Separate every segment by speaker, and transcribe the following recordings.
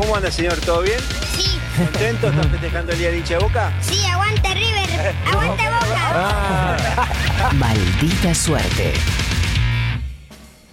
Speaker 1: ¿Cómo anda, señor? ¿Todo bien?
Speaker 2: Sí,
Speaker 1: ¿Contento? ¿Están festejando el día de hincha de Boca?
Speaker 2: sí, aguanta River, aguanta Boca.
Speaker 3: Maldita suerte.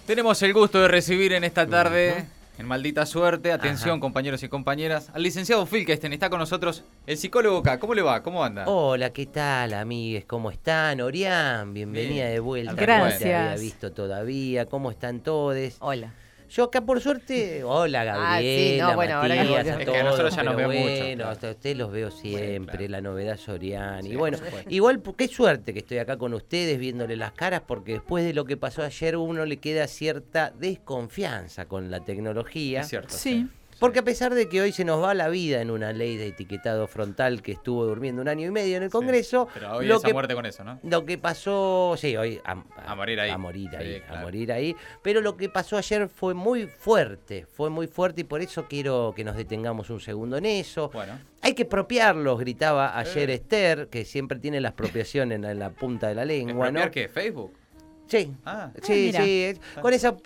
Speaker 4: Tenemos el gusto de recibir en esta tarde, en Maldita Suerte, atención compañeros y compañeras, al licenciado Filkesten. Está con nosotros el psicólogo acá. ¿Cómo le va? ¿Cómo anda?
Speaker 5: Hola, ¿qué tal, amigues? ¿Cómo están? Orián, bienvenida
Speaker 4: Bien.
Speaker 5: de vuelta.
Speaker 4: Gracias.
Speaker 5: No te había visto todavía. ¿Cómo están todos?
Speaker 6: Hola.
Speaker 5: Yo acá, por suerte, hola,
Speaker 6: Ah, sí,
Speaker 5: Gabriela,
Speaker 6: no, bueno, ahora que
Speaker 5: a
Speaker 4: Es que a nosotros ya nos
Speaker 5: pero
Speaker 4: veo mucho,
Speaker 5: bueno,
Speaker 4: claro.
Speaker 5: hasta ustedes los veo siempre,
Speaker 4: claro.
Speaker 5: la novedad Sorian.
Speaker 4: Sí,
Speaker 5: y bueno, igual, qué suerte que estoy acá con ustedes viéndole las caras, porque después de lo que pasó ayer, uno le queda cierta desconfianza con la tecnología.
Speaker 4: Es cierto.
Speaker 6: Sí.
Speaker 5: Porque a pesar de que hoy se nos va la vida en una ley de etiquetado frontal que estuvo durmiendo un año y medio en el. Congreso,
Speaker 4: Pero hoy
Speaker 5: lo
Speaker 4: es a
Speaker 5: que,
Speaker 4: muerte con eso, ¿no?
Speaker 5: lo que pasó, sí, hoy a,
Speaker 4: A morir ahí.
Speaker 5: A morir ahí,
Speaker 4: claro.
Speaker 5: a morir ahí. Pero lo que pasó ayer fue muy fuerte, fue muy fuerte y por eso quiero que nos detengamos un segundo en eso.
Speaker 4: Bueno.
Speaker 5: Hay que expropiarlos, gritaba ayer
Speaker 4: Eh.
Speaker 5: Esther, que siempre tiene la expropiación en, la- en la punta de la lengua, ¿no?
Speaker 4: ¿Expropiar qué? ¿Facebook?
Speaker 5: Sí.
Speaker 4: Ah.
Speaker 5: Sí,
Speaker 6: mira.
Speaker 5: sí, con esa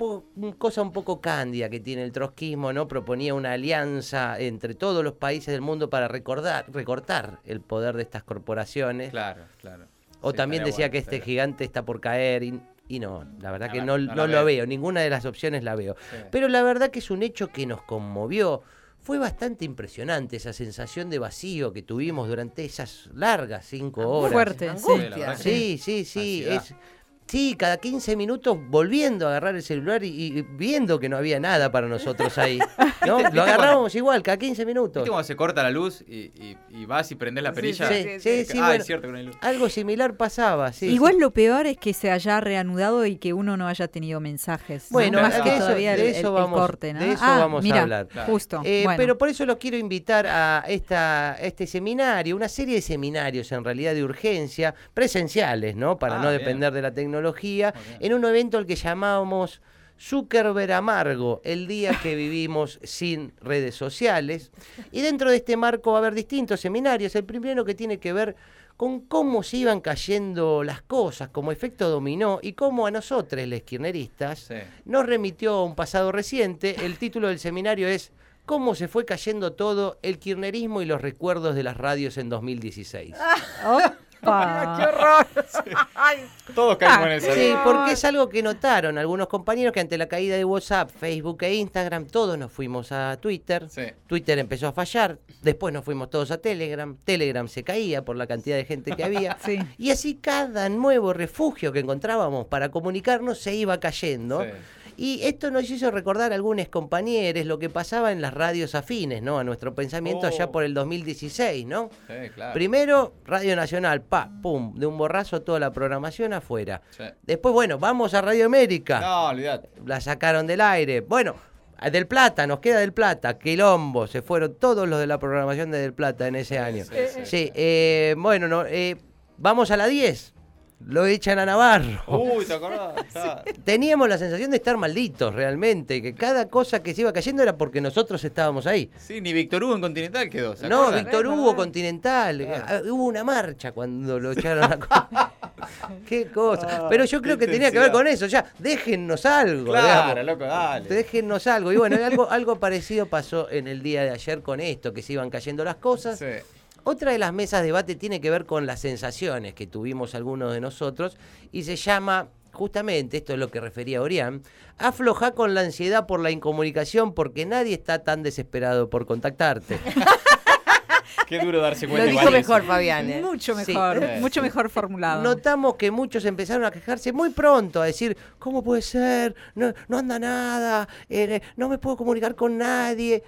Speaker 5: cosa un poco cándida que tiene el trotskismo, ¿no? Proponía una alianza entre todos los países del mundo para recordar, recortar el poder de estas corporaciones.
Speaker 4: Claro, claro.
Speaker 5: O
Speaker 4: Sí,
Speaker 5: también decía
Speaker 4: bueno,
Speaker 5: que este gigante está por caer y, y no, la verdad
Speaker 4: No
Speaker 5: que no,
Speaker 4: no
Speaker 5: no
Speaker 4: la
Speaker 5: lo
Speaker 4: veo.
Speaker 5: veo, ninguna de las opciones la veo.
Speaker 4: Sí.
Speaker 5: Pero la verdad que es un hecho que nos conmovió. Fue bastante impresionante esa sensación de vacío que tuvimos durante esas largas cinco horas.
Speaker 6: Fuerte,
Speaker 4: Sí,
Speaker 6: sí.
Speaker 5: Sí, sí, sí.
Speaker 4: Ansiedad.
Speaker 5: Es, sí, cada 15 minutos volviendo a agarrar el celular y, y viendo que no había nada para nosotros ahí. ¿no?
Speaker 4: ¿Viste
Speaker 5: Lo
Speaker 4: cuando-
Speaker 5: agarrábamos igual, cada 15 minutos.
Speaker 4: ¿Viste cuando se corta la luz y, y- y vas y prendes la perilla?
Speaker 5: sí, sí, sí,
Speaker 4: ah,
Speaker 5: bueno.
Speaker 4: es cierto que no hay luz.
Speaker 5: Algo similar pasaba, sí.
Speaker 7: Igual lo peor es que se haya reanudado y que uno no haya tenido mensajes. ¿no?
Speaker 5: Bueno,
Speaker 7: más
Speaker 4: de
Speaker 7: que
Speaker 4: eso-
Speaker 7: todavía
Speaker 5: de
Speaker 7: el,
Speaker 5: eso
Speaker 7: el
Speaker 5: vamos-
Speaker 7: corte, ¿no?
Speaker 5: de eso
Speaker 7: Ah,
Speaker 5: vamos a hablar.
Speaker 7: Justo.
Speaker 5: Eh,
Speaker 7: bueno.
Speaker 5: Pero por eso los quiero invitar a esta, a este seminario, una serie de seminarios en realidad de urgencia, presenciales, ¿no? Para
Speaker 4: Ah,
Speaker 5: no
Speaker 4: bien.
Speaker 5: depender de la tecnología, En un evento al que llamábamos Zuckerberg Amargo, el día que vivimos sin redes sociales. Y dentro de este marco va a haber distintos seminarios. El primero que tiene que ver con cómo se iban cayendo las cosas como efecto dominó y cómo a nosotros, los kirchneristas,
Speaker 4: Sí.
Speaker 5: nos remitió a un pasado reciente. El título del seminario es ¿Cómo se fue cayendo todo el kirchnerismo y los recuerdos de las radios en 2016?
Speaker 7: Opa.
Speaker 4: Todos caemos en eso.
Speaker 5: Sí, porque es algo que notaron algunos compañeros que ante la caída de WhatsApp, Facebook e Instagram, todos nos fuimos a Twitter.
Speaker 4: Sí.
Speaker 5: Twitter empezó a fallar, después nos fuimos todos a Telegram, Telegram se caía por la cantidad de gente que había.
Speaker 7: Sí.
Speaker 5: Y así cada nuevo refugio que encontrábamos para comunicarnos se iba cayendo.
Speaker 4: Sí.
Speaker 5: Y esto nos hizo recordar a algunos compañeros lo que pasaba en las radios afines, ¿no? A nuestro pensamiento allá
Speaker 4: Oh.
Speaker 5: por el 2016, ¿no?
Speaker 4: Sí, claro.
Speaker 5: Primero, Radio Nacional, pa, pum, de un borrazo toda la programación afuera.
Speaker 4: Sí.
Speaker 5: Después, bueno, vamos a Radio América.
Speaker 4: No, olvidate.
Speaker 5: La sacaron del aire. Bueno, del Plata, nos queda del Plata, Quilombo, se fueron todos los de la programación de del Plata en ese año.
Speaker 4: sí, sí.
Speaker 5: Sí, eh, bueno, no, eh, vamos a la 10. Lo echan a Navarro.
Speaker 4: Uy, ¿te acordás?
Speaker 5: Teníamos la sensación de estar malditos realmente, que cada cosa que se iba cayendo era porque nosotros estábamos ahí.
Speaker 4: Sí, ni Víctor Hugo en Continental quedó. ¿se
Speaker 5: No? Víctor Hugo Continental. Ah, Hubo una marcha cuando lo echaron a Qué cosa. Pero yo creo que tenía que ver con eso. Ya, déjennos algo.
Speaker 4: Claro,
Speaker 5: digamos.
Speaker 4: loco, dale.
Speaker 5: Déjennos algo. Y bueno, algo, algo parecido pasó en el día de ayer con esto, que se iban cayendo las cosas.
Speaker 4: Sí.
Speaker 5: Otra de las mesas de debate tiene que ver con las sensaciones que tuvimos algunos de nosotros y se llama, justamente, esto es lo que refería Orián, afloja con la ansiedad por la incomunicación porque nadie está tan desesperado por contactarte.
Speaker 4: Qué duro darse
Speaker 6: Lo
Speaker 4: cuenta.
Speaker 6: dijo
Speaker 4: igual
Speaker 6: mejor. Fabián. ¿eh?
Speaker 7: Mucho mejor,
Speaker 4: Sí.
Speaker 7: mucho mejor formulado.
Speaker 5: Notamos que muchos empezaron a quejarse muy pronto, a decir, ¿cómo puede ser? No, no anda nada, eh, no me puedo comunicar con nadie.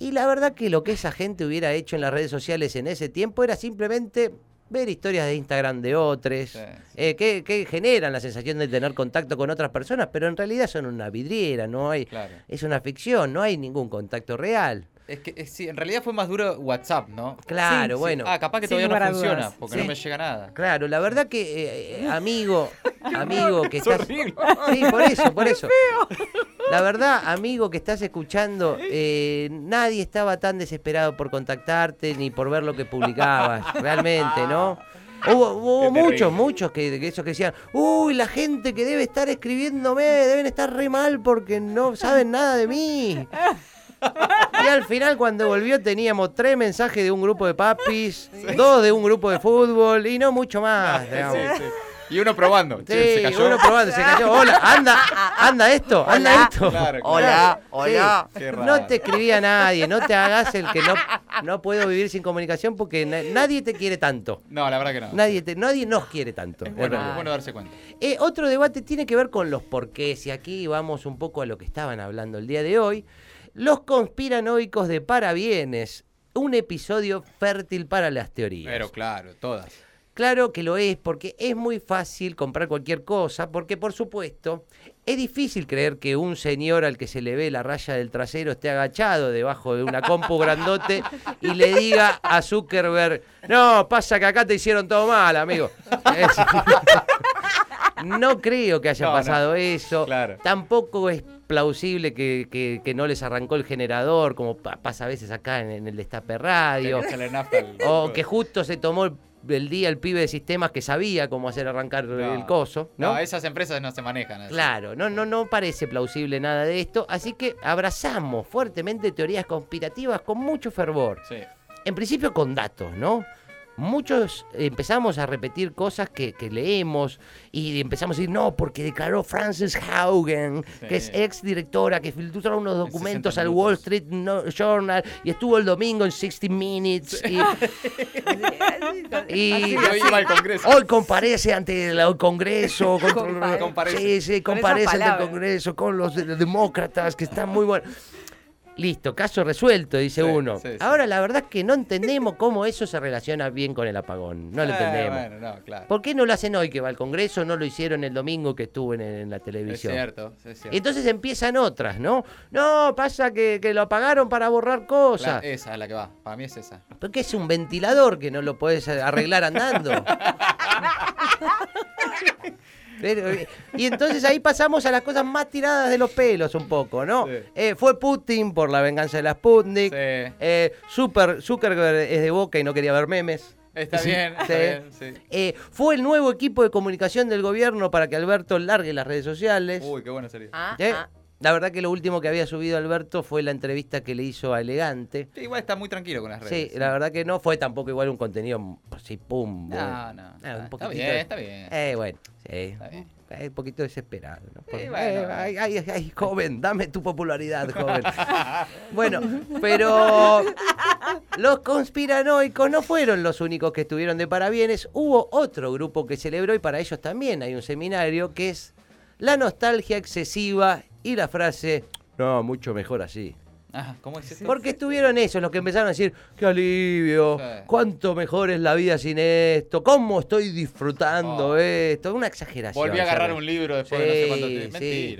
Speaker 5: Y la verdad que lo que esa gente hubiera hecho en las redes sociales en ese tiempo era simplemente ver historias de Instagram de otros,
Speaker 4: Sí, sí.
Speaker 5: eh, que, que generan la sensación de tener contacto con otras personas, pero en realidad son una vidriera, no hay,
Speaker 4: Claro.
Speaker 5: es una ficción, no hay ningún contacto real.
Speaker 4: Es que sí, en realidad fue más duro WhatsApp, ¿no?
Speaker 5: Claro,
Speaker 4: Sí.
Speaker 5: bueno.
Speaker 4: Ah, capaz que
Speaker 7: Sin
Speaker 4: todavía no funciona,
Speaker 7: dudas.
Speaker 4: porque
Speaker 5: Sí.
Speaker 4: no me llega nada.
Speaker 5: Claro, la verdad que, eh, eh, amigo, amigo que
Speaker 4: Es
Speaker 5: estás...
Speaker 4: horrible.
Speaker 5: Sí, por eso, por eso. La verdad, amigo que estás escuchando, eh, nadie estaba tan desesperado por contactarte ni por ver lo que publicabas, realmente, ¿no? Hubo, hubo muchos, muchos que, que esos que decían, uy, la gente que debe estar escribiéndome, deben estar re mal porque no saben nada de mí. Y al final, cuando volvió, teníamos tres mensajes de un grupo de papis, dos de un grupo de fútbol y no mucho más.
Speaker 4: Sí, sí. Y uno probando.
Speaker 5: Sí,
Speaker 4: Che, se cayó.
Speaker 5: uno probando, se cayó. Hola, anda, anda esto, anda esto.
Speaker 4: Claro, claro.
Speaker 3: Hola, hola.
Speaker 5: No te escribía nadie, no te hagas el que no, no puedo vivir sin comunicación porque na- nadie te quiere tanto.
Speaker 4: No, la verdad que no.
Speaker 5: Nadie, te, nadie nos quiere tanto.
Speaker 4: Es bueno, es bueno darse cuenta.
Speaker 5: Eh, otro debate tiene que ver con los porqués, y aquí vamos un poco a lo que estaban hablando el día de hoy. Los conspiranoicos de parabienes, un episodio fértil para las teorías.
Speaker 4: Pero claro, todas.
Speaker 5: Claro que lo es, porque es muy fácil comprar cualquier cosa, porque por supuesto, es difícil creer que un señor al que se le ve la raya del trasero esté agachado debajo de una compu grandote y le diga a Zuckerberg, no, pasa que acá te hicieron todo mal, amigo. No creo que haya
Speaker 4: No, no.
Speaker 5: pasado eso.
Speaker 4: Claro.
Speaker 5: Tampoco es plausible que, que- que no les arrancó el generador, como pa- pasa a veces acá en, en el Destape Radio. O que justo se tomó el, el día el pibe de sistemas que sabía cómo hacer arrancar
Speaker 4: No.
Speaker 5: el coso, ¿no?
Speaker 4: No, esas empresas no se manejan así.
Speaker 5: Claro, no, no, no parece plausible nada de esto, así que abrazamos fuertemente teorías conspirativas con mucho fervor.
Speaker 4: Sí.
Speaker 5: En principio con datos, ¿no? Muchos empezamos a repetir cosas que, que leemos y empezamos a decir, no, porque declaró Frances Haugen, que es ex directora, que filtró unos documentos
Speaker 4: 60
Speaker 5: al. Wall Street No- Journal y estuvo el domingo en 60 Minutes. Y, y-
Speaker 4: Y hoy iba al Congreso.
Speaker 5: Hoy comparece ante el Congreso. con-
Speaker 7: Compare-
Speaker 4: Comparece.
Speaker 5: Sí, sí,
Speaker 7: Con
Speaker 5: comparece
Speaker 7: esas
Speaker 5: ante el. Congreso con los de- demócratas que están muy buenos. Listo, caso resuelto, dice
Speaker 4: Sí,
Speaker 5: uno.
Speaker 4: sí, sí.
Speaker 5: Ahora, la verdad es que no entendemos cómo eso se relaciona bien con el apagón. No lo
Speaker 4: Eh,
Speaker 5: entendemos.
Speaker 4: Bueno, no, claro.
Speaker 5: ¿Por qué no lo hacen hoy que va al Congreso? No lo hicieron el domingo que estuvo en, en la
Speaker 4: Es
Speaker 5: televisión.
Speaker 4: cierto, es cierto.
Speaker 5: Entonces empiezan otras, ¿no? No, pasa que, que lo apagaron para borrar cosas.
Speaker 4: Esa es la que va. Para mí es esa.
Speaker 5: Porque es un ventilador que no lo puedes arreglar andando. Pero, y entonces ahí pasamos a las cosas más tiradas de los pelos un poco, ¿no?
Speaker 4: Sí.
Speaker 5: Eh, fue Putin por la venganza de la Sputnik.
Speaker 4: Sí.
Speaker 5: Eh, Super, Zuckerberg es de boca y no quería ver memes.
Speaker 4: Está
Speaker 5: Sí,
Speaker 4: bien, está bien, sí.
Speaker 5: Eh, fue el nuevo equipo de comunicación del gobierno para que Alberto largue las redes sociales.
Speaker 4: Uy, qué bueno sería.
Speaker 3: Ah, ah.
Speaker 5: La verdad que lo último que había subido Alberto fue la entrevista que le hizo a Elegante.
Speaker 4: Sí, igual está muy tranquilo con las redes.
Speaker 5: Sí, la verdad que no fue tampoco igual un contenido así, pum.
Speaker 4: No, no.
Speaker 5: Ah,
Speaker 4: está- bien, está bien.
Speaker 5: Eh, bueno, sí.
Speaker 4: Está bien.
Speaker 5: Eh, un poquito desesperado. ¿no? Por-
Speaker 4: bueno.
Speaker 5: eh, ay, ay, ay, joven, dame tu popularidad, joven. bueno, pero los conspiranoicos no fueron los únicos que estuvieron de parabienes. Hubo otro grupo que celebró y para ellos también hay un seminario que es la nostalgia excesiva y la frase, no, mucho mejor así.
Speaker 4: Ajá, ¿cómo es?
Speaker 5: Porque estuvieron esos los que empezaron a decir, qué alivio, cuánto mejor es la vida sin esto, cómo estoy disfrutando
Speaker 4: Oh.
Speaker 5: esto, una exageración.
Speaker 4: Volví a agarrar
Speaker 5: ¿sabes?
Speaker 4: un libro después de no sé cuánto tiempo.
Speaker 5: sí.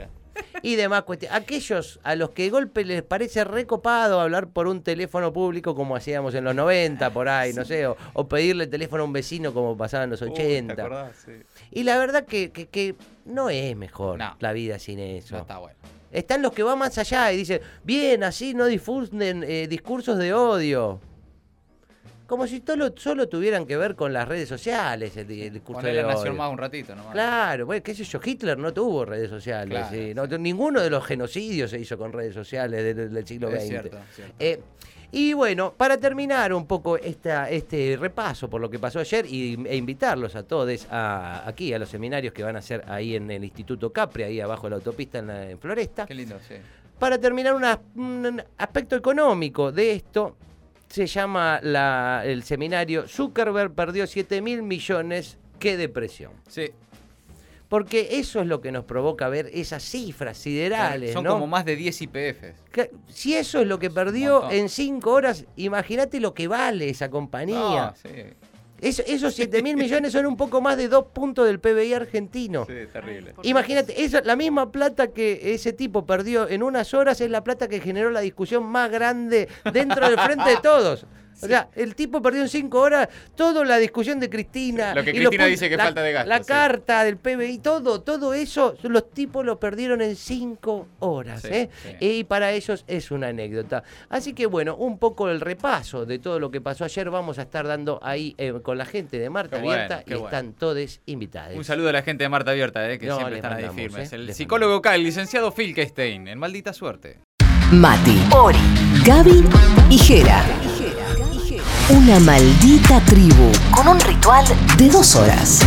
Speaker 5: Y demás cuestiones. Aquellos a los que de golpe les parece recopado hablar por un teléfono público como hacíamos en los 90, por ahí, no sé, o, o pedirle el teléfono a un vecino como pasaba en los
Speaker 4: Uy,
Speaker 5: 80.
Speaker 4: ¿Te acordás? Sí.
Speaker 5: y la verdad que, que- que no es mejor
Speaker 4: No.
Speaker 5: la vida sin eso.
Speaker 4: No está bueno.
Speaker 5: Están los que van más allá y dicen, bien, así no difunden eh, discursos de odio. Como si solo, solo tuvieran que ver con las redes sociales el, el discurso
Speaker 4: Ponerle
Speaker 5: de
Speaker 4: a Nación
Speaker 5: odio.
Speaker 4: más un ratito nomás.
Speaker 5: Claro, bueno, qué sé yo, Hitler no tuvo redes sociales.
Speaker 4: Claro,
Speaker 5: sí. no, ninguno de los genocidios se hizo con redes sociales del, del siglo
Speaker 4: Es
Speaker 5: XX.
Speaker 4: cierto, cierto.
Speaker 5: Eh, y bueno, para terminar un poco esta, este repaso por lo que pasó ayer y, e invitarlos a todos a, aquí a los seminarios que van a hacer ahí en el Instituto Capri, ahí abajo de la autopista en, la- en Floresta.
Speaker 4: Qué lindo, sí.
Speaker 5: Para terminar, una- un aspecto económico de esto se llama la- el seminario Zuckerberg perdió 7 mil millones, qué depresión.
Speaker 4: Sí.
Speaker 5: Porque eso es lo que nos provoca ver esas cifras siderales,
Speaker 4: Son
Speaker 5: ¿no?
Speaker 4: como más de 10 IPFs.
Speaker 5: Que- Si eso es lo que perdió en 5 horas, imagínate lo que vale esa compañía.
Speaker 4: No, sí.
Speaker 5: Es- esos 7 mil millones son un poco más de dos puntos del PBI argentino.
Speaker 4: Sí, terrible.
Speaker 5: Imagínate, esa, la misma plata que ese tipo perdió en unas horas es la plata que generó la discusión más grande dentro del frente de todos. O sea, el tipo perdió en cinco horas toda la discusión de Cristina.
Speaker 4: Lo que
Speaker 5: y
Speaker 4: Cristina dice que
Speaker 5: la-
Speaker 4: falta de gasto,
Speaker 5: La
Speaker 4: sí.
Speaker 5: carta del PBI, todo, todo eso, los tipos lo perdieron en cinco horas.
Speaker 4: Sí,
Speaker 5: ¿eh?
Speaker 4: sí.
Speaker 5: Y para ellos es una anécdota. Así que bueno, un poco el repaso de todo lo que pasó ayer vamos a estar dando ahí eh, con la gente de Marta
Speaker 4: Qué
Speaker 5: Abierta y
Speaker 4: bueno.
Speaker 5: están todos invitados.
Speaker 4: Un saludo a la gente de Marta Abierta, eh, que
Speaker 5: No,
Speaker 4: siempre están ahí
Speaker 5: mandamos,
Speaker 4: firmes.
Speaker 5: eh,
Speaker 4: El
Speaker 5: les
Speaker 4: psicólogo K, el licenciado Filkestein, en Maldita Suerte.
Speaker 3: Mati, Ori, Gaby y Jera. Una maldita tribu con un ritual de dos horas.